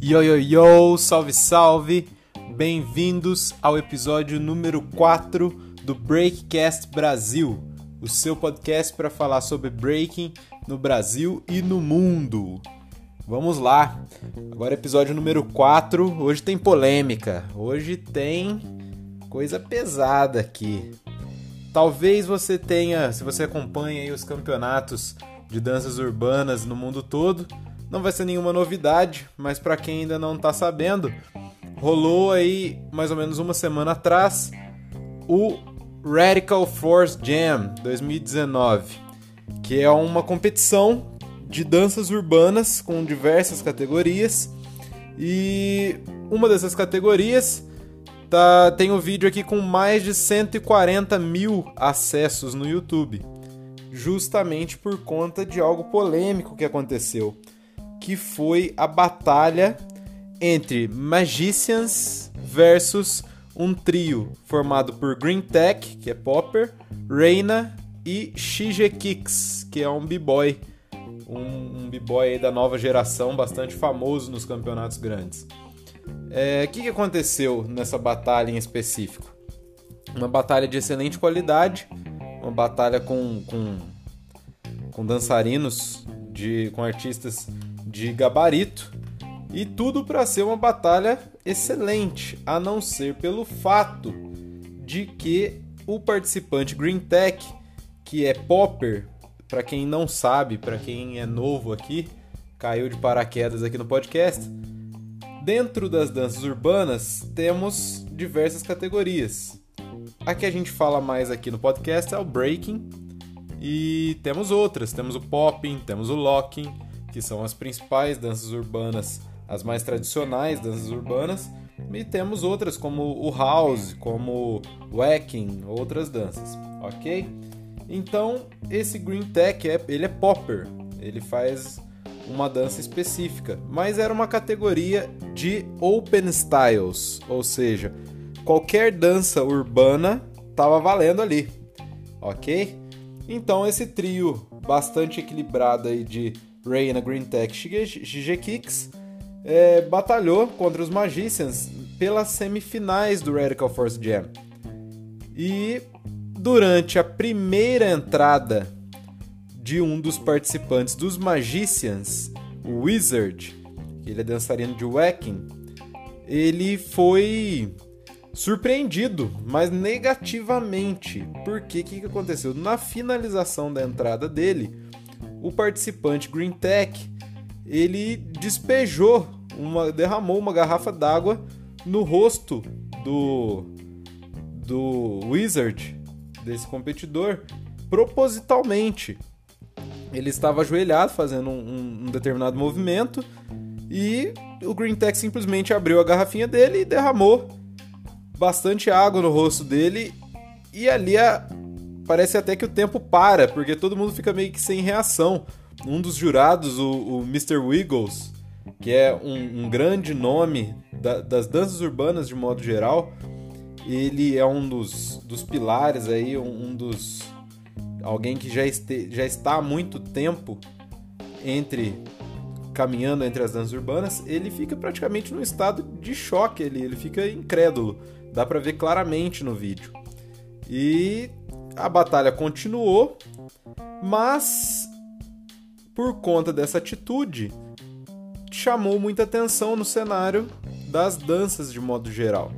Yo, yo, yo, salve, salve! Bem-vindos ao episódio número 4 do Breakcast Brasil, o seu podcast para falar sobre breaking no Brasil e no mundo. Vamos lá, agora episódio número 4. Hoje tem polêmica, hoje tem coisa pesada aqui. Talvez você tenha, se você acompanha os campeonatos de danças urbanas no mundo todo, não vai ser nenhuma novidade, mas para quem ainda não está sabendo, rolou aí mais ou menos uma semana atrás o Radical Force Jam 2019, que é uma competição de danças urbanas com diversas categorias. E uma dessas categorias tá, tem um vídeo aqui com mais de 140 mil acessos no YouTube, justamente por conta de algo polêmico que aconteceu que foi a batalha entre Magicians versus um trio formado por Green Tech, que é popper, Reina e Shige Kicks, que é um b-boy, um, um b-boy da nova geração, bastante famoso nos campeonatos grandes. É, o é, que, que aconteceu nessa batalha em específico? Uma batalha de excelente qualidade, uma batalha com, com, com dançarinos, de, com artistas de gabarito e tudo para ser uma batalha excelente, a não ser pelo fato de que o participante Green Tech, que é popper, para quem não sabe, para quem é novo aqui, caiu de paraquedas aqui no podcast. Dentro das danças urbanas temos diversas categorias. A que a gente fala mais aqui no podcast é o breaking. E temos outras, temos o popping, temos o locking, que são as principais danças urbanas, as mais tradicionais danças urbanas, e temos outras como o house, como o wacking, outras danças, ok? Então esse Green Tech é, ele é popper, ele faz uma dança específica, mas era uma categoria de open styles, ou seja, qualquer dança urbana estava valendo ali, ok? Então esse trio bastante equilibrado aí de Reina Green Tech Shigekix é, batalhou contra os Magicians pelas semifinais do Radical Force Jam. E durante a primeira entrada de um dos participantes dos Magicians, o Wizard, ele é dançarino de Wacking, ele foi surpreendido, mas negativamente. Porque o que, que aconteceu? Na finalização da entrada dele, o participante Green Tech ele despejou uma, derramou uma garrafa d'água no rosto do do Wizard desse competidor propositalmente. Ele estava ajoelhado fazendo um, um determinado movimento e o Green Tech simplesmente abriu a garrafinha dele e derramou bastante água no rosto dele e ali a, parece até que o tempo para, porque todo mundo fica meio que sem reação. Um dos jurados, o, o Mr. Wiggles, que é um, um grande nome da, das danças urbanas de modo geral, ele é um dos, dos pilares aí, um, um dos alguém que já, este, já está há muito tempo entre caminhando entre as danças urbanas, ele fica praticamente num estado de choque, ele, ele fica incrédulo. Dá para ver claramente no vídeo. E a batalha continuou, mas por conta dessa atitude chamou muita atenção no cenário das danças de modo geral.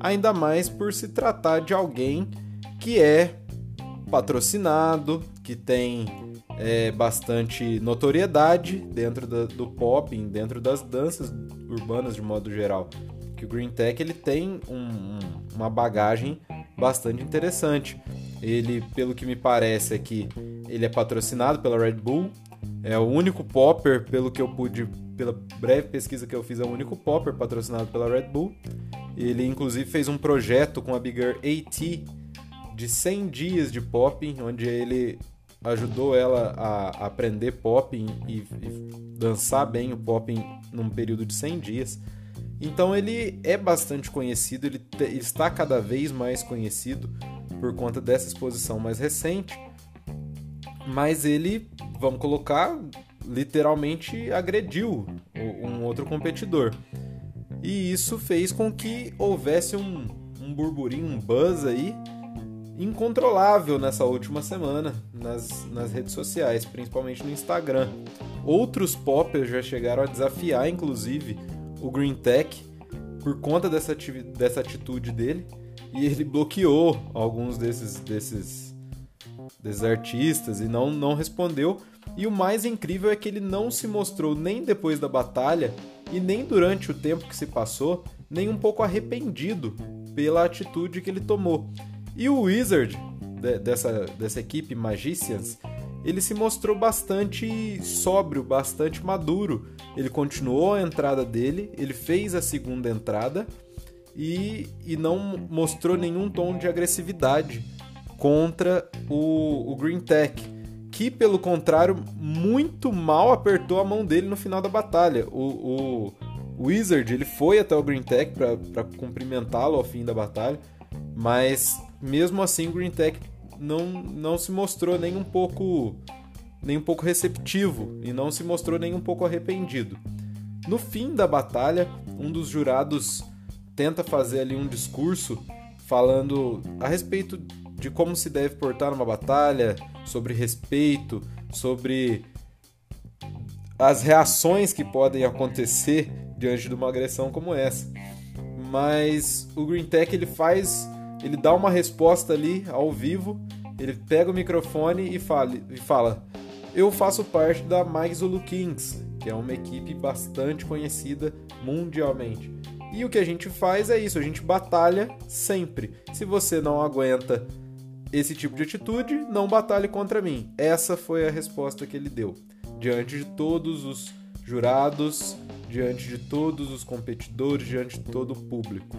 Ainda mais por se tratar de alguém que é patrocinado, que tem é, bastante notoriedade dentro da, do pop, dentro das danças urbanas de modo geral. Que o Green Tech ele tem um, um, uma bagagem bastante interessante. Ele, pelo que me parece aqui, ele é patrocinado pela Red Bull. É o único popper, pelo que eu pude, pela breve pesquisa que eu fiz, é o único popper patrocinado pela Red Bull. Ele inclusive fez um projeto com a Bigger AT de 100 dias de popping, onde ele ajudou ela a aprender popping e, e dançar bem o popping num período de 100 dias. Então ele é bastante conhecido, ele, está cada vez mais conhecido por conta dessa exposição mais recente. mas ele, vamos colocar, literalmente agrediu um outro competidor. E isso fez com que houvesse um, um burburinho, um buzz aí incontrolável nessa última semana nas, nas redes sociais, principalmente no Instagram. Outros poppers já chegaram a desafiar, inclusive, o Green Tech por conta dessa, dessa atitude dele e ele bloqueou alguns desses, desses, desses artistas e não, não respondeu. E o mais incrível é que ele não se mostrou nem depois da batalha e nem durante o tempo que se passou, nem um pouco arrependido pela atitude que ele tomou. E o Wizard de, dessa, dessa equipe Magicians, ele se mostrou bastante sóbrio, bastante maduro. Ele continuou a entrada dele, ele fez a segunda entrada e, e não mostrou nenhum tom de agressividade contra o, o Green Tech, que pelo contrário muito mal apertou a mão dele no final da batalha. O, o Wizard ele foi até o Green Tech para cumprimentá-lo ao fim da batalha, mas mesmo assim o Green Tech não, não se mostrou nem um pouco nem um pouco receptivo e não se mostrou nem um pouco arrependido. No fim da batalha, um dos jurados tenta fazer ali um discurso falando a respeito de como se deve portar numa batalha, sobre respeito, sobre as reações que podem acontecer diante de uma agressão como essa. Mas o Green Tech ele faz, ele dá uma resposta ali ao vivo, ele pega o microfone e fala, e fala: "Eu faço parte da Mike Zulu Kings, que é uma equipe bastante conhecida mundialmente. E o que a gente faz é isso, a gente batalha sempre. Se você não aguenta esse tipo de atitude, não batalhe contra mim. Essa foi a resposta que ele deu diante de todos os jurados, diante de todos os competidores, diante de todo o público.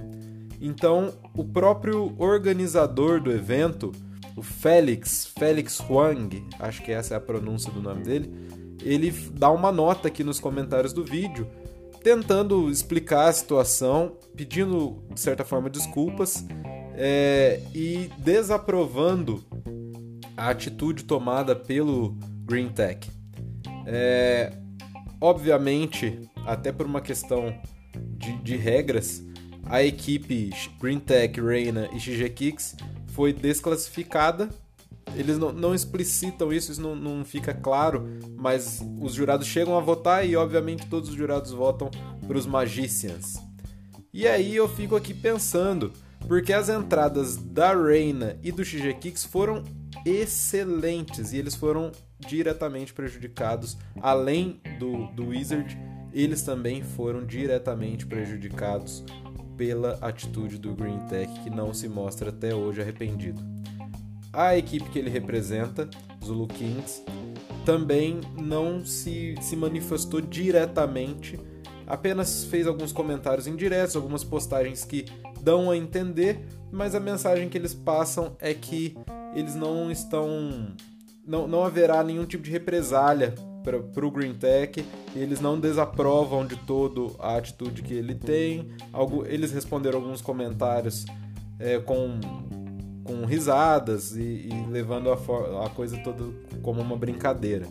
Então, o próprio organizador do evento, o Félix, Félix Huang, acho que essa é a pronúncia do nome dele, ele dá uma nota aqui nos comentários do vídeo tentando explicar a situação, pedindo, de certa forma, desculpas é, e desaprovando a atitude tomada pelo Green Tech. É, obviamente, até por uma questão de, de regras, a equipe Green Tech, Reina e XG Kicks foi desclassificada. Eles não, não explicitam isso, isso não, não fica claro, mas os jurados chegam a votar e, obviamente, todos os jurados votam para os Magicians. E aí eu fico aqui pensando, porque as entradas da Reina e do XG Kicks foram excelentes e eles foram diretamente prejudicados, além do, do Wizard, eles também foram diretamente prejudicados pela atitude do Green Tech, que não se mostra até hoje arrependido. A equipe que ele representa, Zulu Kings, também não se, se manifestou diretamente, apenas fez alguns comentários indiretos, algumas postagens que dão a entender, mas a mensagem que eles passam é que eles não estão. Não, não haverá nenhum tipo de represália para o Green Tech, eles não desaprovam de todo a atitude que ele tem. Algo, eles responderam alguns comentários é, com com risadas e, e levando a, a coisa toda como uma brincadeira.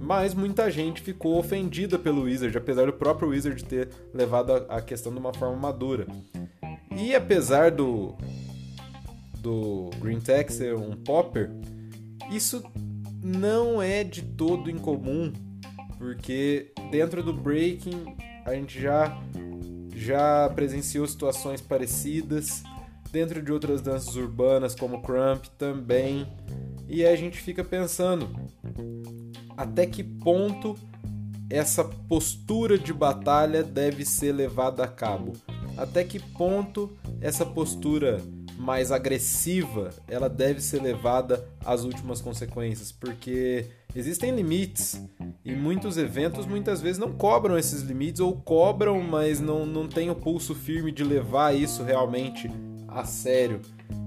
Mas muita gente ficou ofendida pelo Wizard, apesar do próprio Wizard ter levado a, a questão de uma forma madura. E apesar do, do Green Tech ser um popper, isso não é de todo incomum, porque dentro do breaking a gente já já presenciou situações parecidas dentro de outras danças urbanas como crump também. E a gente fica pensando até que ponto essa postura de batalha deve ser levada a cabo. Até que ponto essa postura mais agressiva ela deve ser levada às últimas consequências, porque existem limites e muitos eventos muitas vezes não cobram esses limites ou cobram, mas não, não tem o pulso firme de levar isso realmente a sério.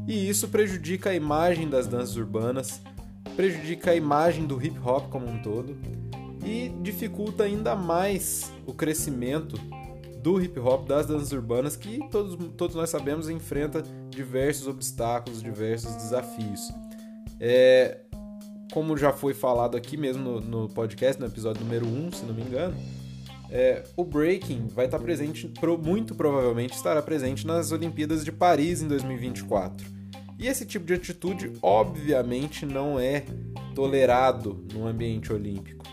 E isso prejudica a imagem das danças urbanas, prejudica a imagem do hip hop como um todo e dificulta ainda mais o crescimento do hip hop, das danças urbanas, que todos, todos nós sabemos enfrenta diversos obstáculos, diversos desafios. É, como já foi falado aqui mesmo no, no podcast, no episódio número 1, se não me engano, é, o breaking vai estar presente, muito provavelmente estará presente nas Olimpíadas de Paris em 2024. E esse tipo de atitude, obviamente, não é tolerado no ambiente olímpico.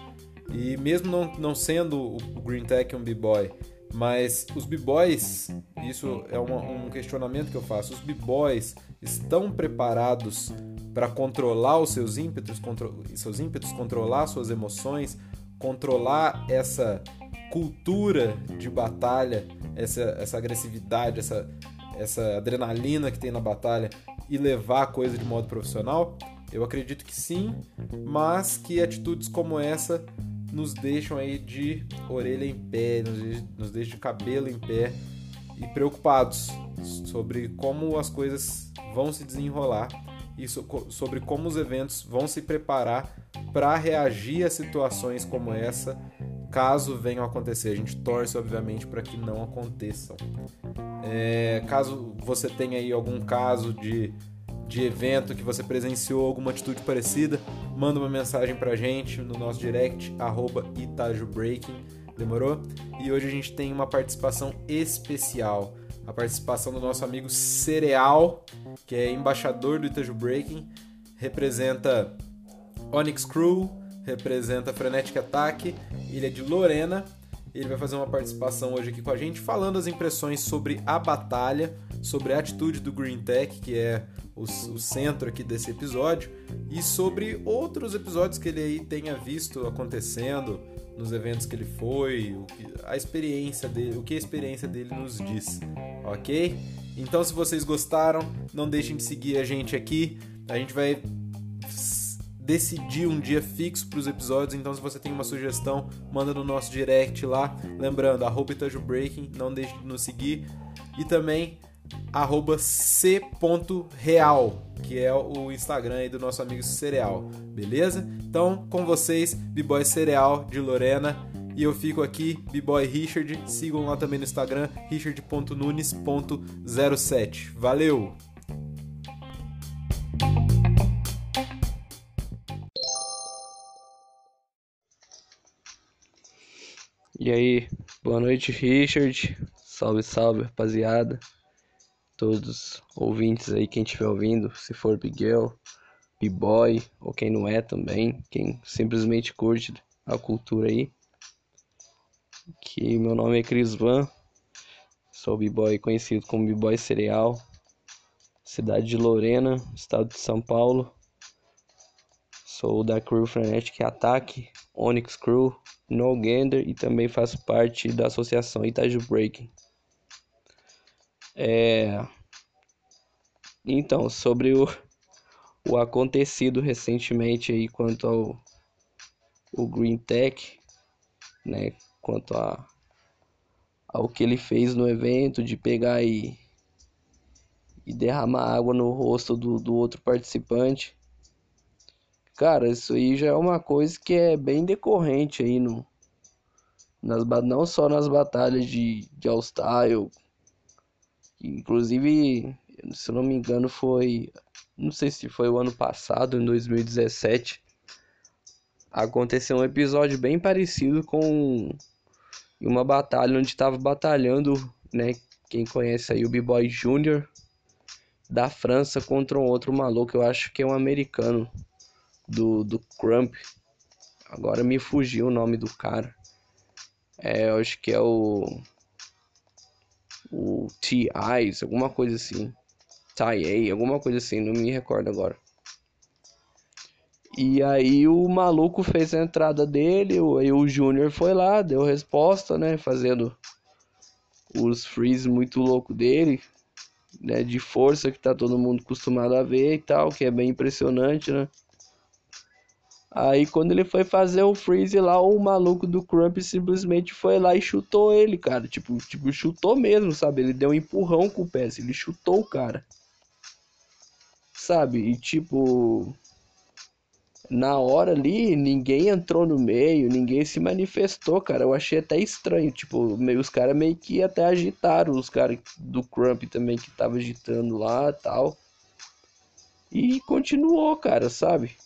E mesmo não, não sendo o Green Tech um b-boy, mas os b-boys, isso é uma, um questionamento que eu faço, os b-boys estão preparados para controlar os seus ímpetos, contro seus ímpetos, controlar suas emoções, controlar essa cultura de batalha, essa, essa agressividade, essa, essa adrenalina que tem na batalha e levar a coisa de modo profissional? Eu acredito que sim, mas que atitudes como essa nos deixam aí de orelha em pé, nos, deixam de cabelo em pé e preocupados sobre como as coisas vão se desenrolar e sobre como os eventos vão se preparar para reagir a situações como essa, caso venham a acontecer. A gente torce, obviamente, para que não aconteçam. É, caso você tenha aí algum caso de, de evento que você presenciou, alguma atitude parecida, manda uma mensagem para a gente no nosso direct, arroba itajubreaking, demorou? E hoje a gente tem uma participação especial a participação do nosso amigo Cereal, que é embaixador do Itaju Breaking, representa Onyx Crew, representa Frenetic Attack, é de Lorena. Ele vai fazer uma participação hoje aqui com a gente, falando as impressões sobre a batalha, sobre a atitude do Green Tech, que é o, o centro aqui desse episódio, e sobre outros episódios que ele aí tenha visto acontecendo, nos eventos que ele foi, a experiência dele, o que a experiência dele nos diz, ok? Então, se vocês gostaram, não deixem de seguir a gente aqui. A gente vai decidir um dia fixo para os episódios, então se você tem uma sugestão, manda no nosso direct lá. Lembrando, arroba Breaking, não deixe de nos seguir. E também arroba c.real, que é o Instagram aí do nosso amigo Cereal, beleza? Então, com vocês, B-Boy Cereal de Lorena. E eu fico aqui, B-Boy Richard. Sigam lá também no Instagram, richard.nunes.07. Valeu! E aí, boa noite, Richard. Salve, salve, rapaziada todos ouvintes aí, quem estiver ouvindo, se for Big Girl, B-Boy, ou quem não é também, quem simplesmente curte a cultura aí. Que meu nome é Cris Van, sou B-Boy conhecido como B-Boy Cereal, cidade de Lorena, estado de São Paulo. Sou da Crew Frenetic Attack, Onyx Crew, No Gander e também faço parte da associação Itaju Breaking. É... Então, sobre o, o acontecido recentemente aí quanto ao o Green Tech, né, quanto a ao que ele fez no evento de pegar e, e derramar água no rosto do, do outro participante. Cara, isso aí já é uma coisa que é bem decorrente aí no nas não só nas batalhas de, de All Style, Inclusive, se eu não me engano, foi. Não sei se foi o ano passado, em 2017. Aconteceu um episódio bem parecido com uma batalha onde estava batalhando, né? Quem conhece aí o B-Boy Júnior da França contra um outro maluco, eu acho que é um americano do, do Crump. Agora me fugiu o nome do cara. É, eu acho que é o o T.I.s, alguma coisa assim. T.I.A., alguma coisa assim, não me recordo agora. E aí o maluco fez a entrada dele, aí o Júnior foi lá, deu resposta, né, fazendo os freeze muito louco dele, né, de força que tá todo mundo acostumado a ver e tal, que é bem impressionante, né? Aí quando ele foi fazer o freeze lá, o maluco do Crump simplesmente foi lá e chutou ele, cara. Tipo, tipo, chutou mesmo, sabe? Ele deu um empurrão com o pé, assim, ele chutou o cara. Sabe? E tipo, na hora ali, ninguém entrou no meio, ninguém se manifestou, cara. Eu achei até estranho, tipo, meio, os caras meio que até agitaram, os caras do Crump também que tava agitando lá, tal. E continuou, cara, sabe?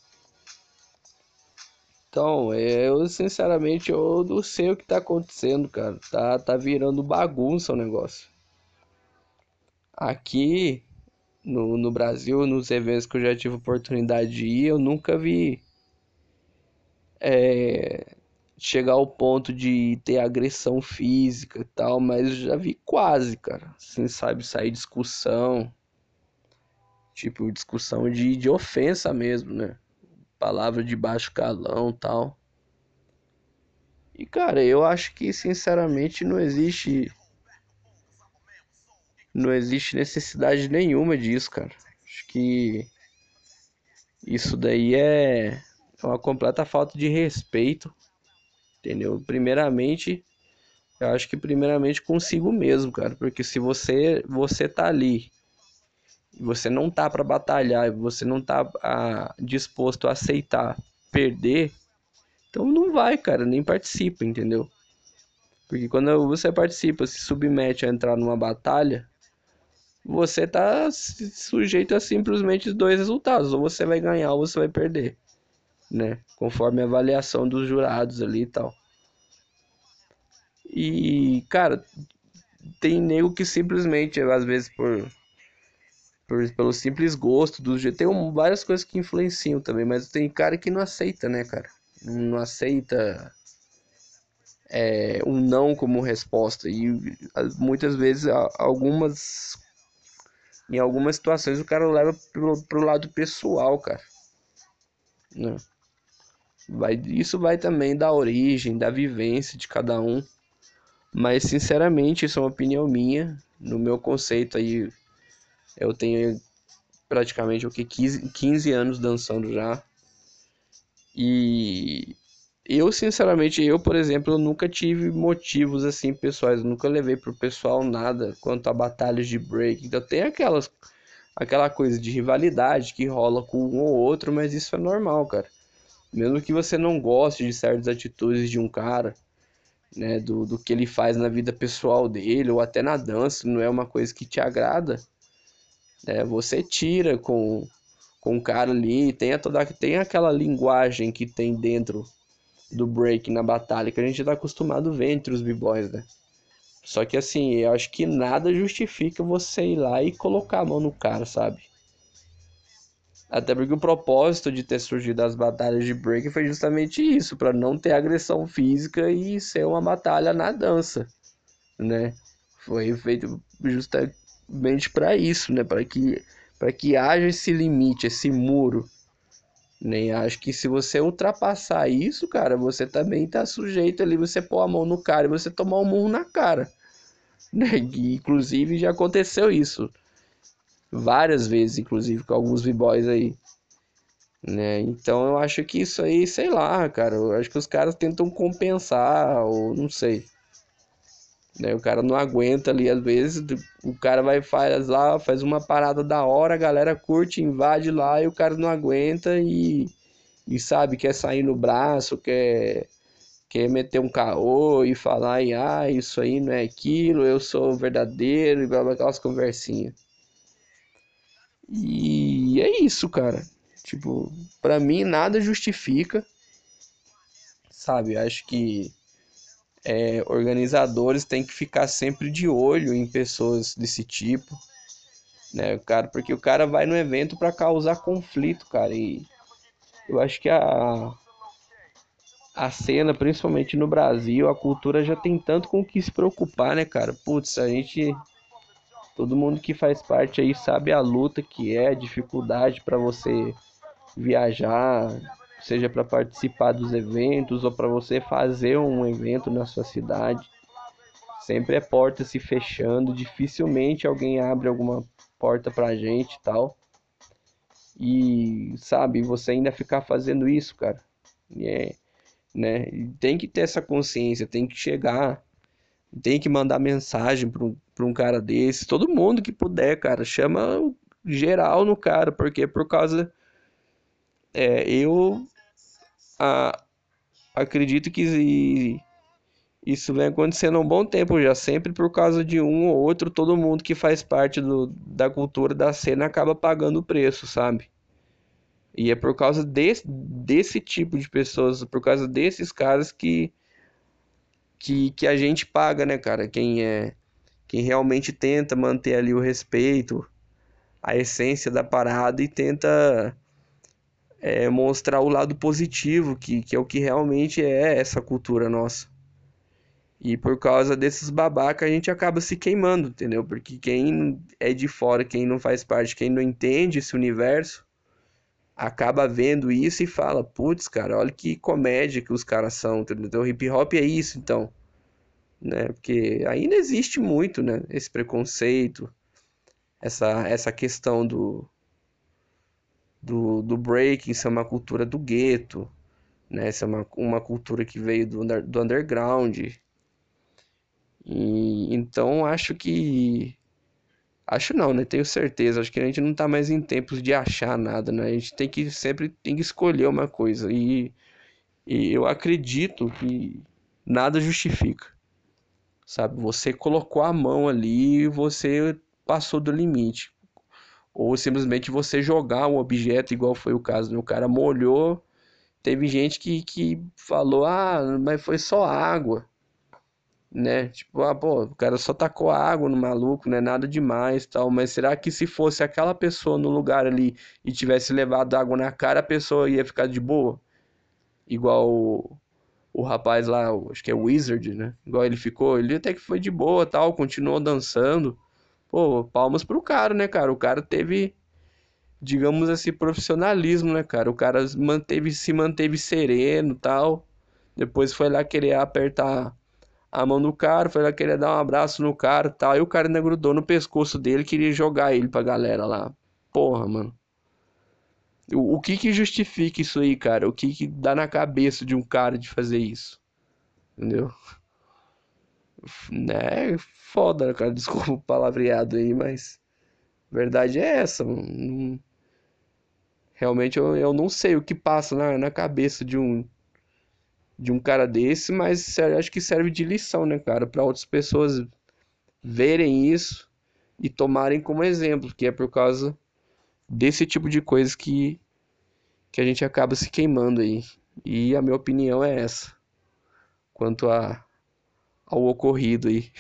Então, eu sinceramente eu não sei o que tá acontecendo, cara. Tá, tá virando bagunça o negócio. Aqui no, no Brasil, nos eventos que eu já tive oportunidade de ir, eu nunca vi é, chegar ao ponto de ter agressão física e tal, mas já vi quase, cara. Assim, sabe, sair discussão. Tipo, discussão de, de ofensa mesmo, né? Palavra de baixo calão tal. E cara, eu acho que sinceramente não existe não existe necessidade nenhuma disso, cara. Acho que isso daí é uma completa falta de respeito, entendeu? Primeiramente, eu acho que primeiramente consigo mesmo, cara, porque se você você tá ali você não tá para batalhar, você não tá a, disposto a aceitar perder, então não vai, cara, nem participa, entendeu? Porque quando você participa, se submete a entrar numa batalha, você tá sujeito a simplesmente dois resultados, ou você vai ganhar ou você vai perder, né? Conforme a avaliação dos jurados ali e tal. E, cara, tem nego que simplesmente, às vezes por por, pelo simples gosto do jeito. Tem um, várias coisas que influenciam também, mas tem cara que não aceita, né, cara? Não aceita é, um não como resposta. E muitas vezes, algumas. Em algumas situações, o cara leva pro, pro lado pessoal, cara. Né? Vai, isso vai também da origem, da vivência de cada um. Mas, sinceramente, isso é uma opinião minha. No meu conceito aí, eu tenho praticamente o que 15, 15 anos dançando já. E eu, sinceramente, eu, por exemplo, eu nunca tive motivos assim pessoais, eu nunca levei pro pessoal nada quanto a batalhas de break. Então tem aquelas aquela coisa de rivalidade que rola com um ou outro, mas isso é normal, cara. Mesmo que você não goste de certas atitudes de um cara, né, do, do que ele faz na vida pessoal dele, ou até na dança, não é uma coisa que te agrada, né? Você tira com, com o cara ali, tem, toda, tem aquela linguagem que tem dentro do break na batalha que a gente tá acostumado a ver entre os b-boys, né? Só que assim, eu acho que nada justifica você ir lá e colocar a mão no cara, sabe? Até porque o propósito de ter surgido as batalhas de break foi justamente isso, para não ter agressão física e ser uma batalha na dança, né? Foi feito justamente mente para isso, né? Para que para que haja esse limite, esse muro. Nem acho que se você ultrapassar isso, cara, você também tá sujeito ali você pôr a mão no cara e você tomar um murro na cara. Né? E, inclusive já aconteceu isso várias vezes, inclusive com alguns b-boys aí. Né? Então eu acho que isso aí, sei lá, cara, eu acho que os caras tentam compensar ou não sei. Né? O cara não aguenta ali, às vezes, o cara vai faz lá, faz uma parada da hora, a galera curte, invade lá e o cara não aguenta e, e sabe, quer sair no braço, quer, quer meter um caô e falar, e, ah, isso aí não é aquilo, eu sou verdadeiro e blá blá, aquelas conversinhas. E é isso, cara. Tipo, pra mim nada justifica, sabe? Acho que é, organizadores têm que ficar sempre de olho em pessoas desse tipo, né, cara? Porque o cara vai no evento para causar conflito, cara. E eu acho que a a cena, principalmente no Brasil, a cultura já tem tanto com o que se preocupar, né, cara? Putz, a gente todo mundo que faz parte aí sabe a luta que é, a dificuldade para você viajar, seja para participar dos eventos ou para você fazer um evento na sua cidade. Sempre é porta se fechando, dificilmente alguém abre alguma porta pra gente e tal. E sabe, você ainda ficar fazendo isso, cara. É, né? Tem que ter essa consciência, tem que chegar, tem que mandar mensagem para um, pra um cara desse. Todo mundo que puder, cara, chama geral no cara, porque por causa. É, eu acredito que isso vem acontecendo há um bom tempo já, sempre por causa de um ou outro, todo mundo que faz parte do, da cultura da cena acaba pagando o preço, sabe? E é por causa desse, desse tipo de pessoas, por causa desses caras que, que, que a gente paga, né, cara? Quem é quem realmente tenta manter ali o respeito, a essência da parada e tenta é, mostrar o lado positivo, que, que é o que realmente é essa cultura nossa. E por causa desses babacas a gente acaba se queimando, entendeu? Porque quem é de fora, quem não faz parte, quem não entende esse universo, acaba vendo isso e fala: putz, cara, olha que comédia que os caras são, entendeu? O hip hop é isso, então. Né? Porque ainda existe muito, né? Esse preconceito, essa, essa questão do, do, do breaking ser uma cultura do gueto, né? É uma, uma cultura que veio do, do underground. E, então acho que. Acho não, né? Tenho certeza. Acho que a gente não tá mais em tempos de achar nada, né? A gente tem que sempre tem que escolher uma coisa. E, e eu acredito que nada justifica. Sabe? Você colocou a mão ali e você passou do limite. Ou simplesmente você jogar um objeto, igual foi o caso, né? O cara molhou. Teve gente que, que falou, ah, mas foi só água. Né? Tipo, ah, pô, o cara só tacou água no maluco, não é nada demais tal. Mas será que se fosse aquela pessoa no lugar ali e tivesse levado água na cara, a pessoa ia ficar de boa? Igual o, o rapaz lá, acho que é Wizard, né? Igual ele ficou, ele até que foi de boa tal, continuou dançando. Pô, palmas pro cara, né, cara? O cara teve, digamos assim, profissionalismo, né, cara? O cara manteve, se manteve sereno tal. Depois foi lá querer apertar a mão do cara, foi lá querer dar um abraço no cara tal. E o cara ainda grudou no pescoço dele, queria jogar ele pra galera lá. Porra, mano. O, o que que justifica isso aí, cara? O que que dá na cabeça de um cara de fazer isso? Entendeu? Né, foda, cara, desculpa o palavreado aí, mas verdade é essa, realmente eu, eu não sei o que passa na, na cabeça de um de um cara desse, mas acho que serve de lição, né, cara, para outras pessoas verem isso e tomarem como exemplo, que é por causa desse tipo de coisa que que a gente acaba se queimando aí. E a minha opinião é essa. Quanto a ao ocorrido aí.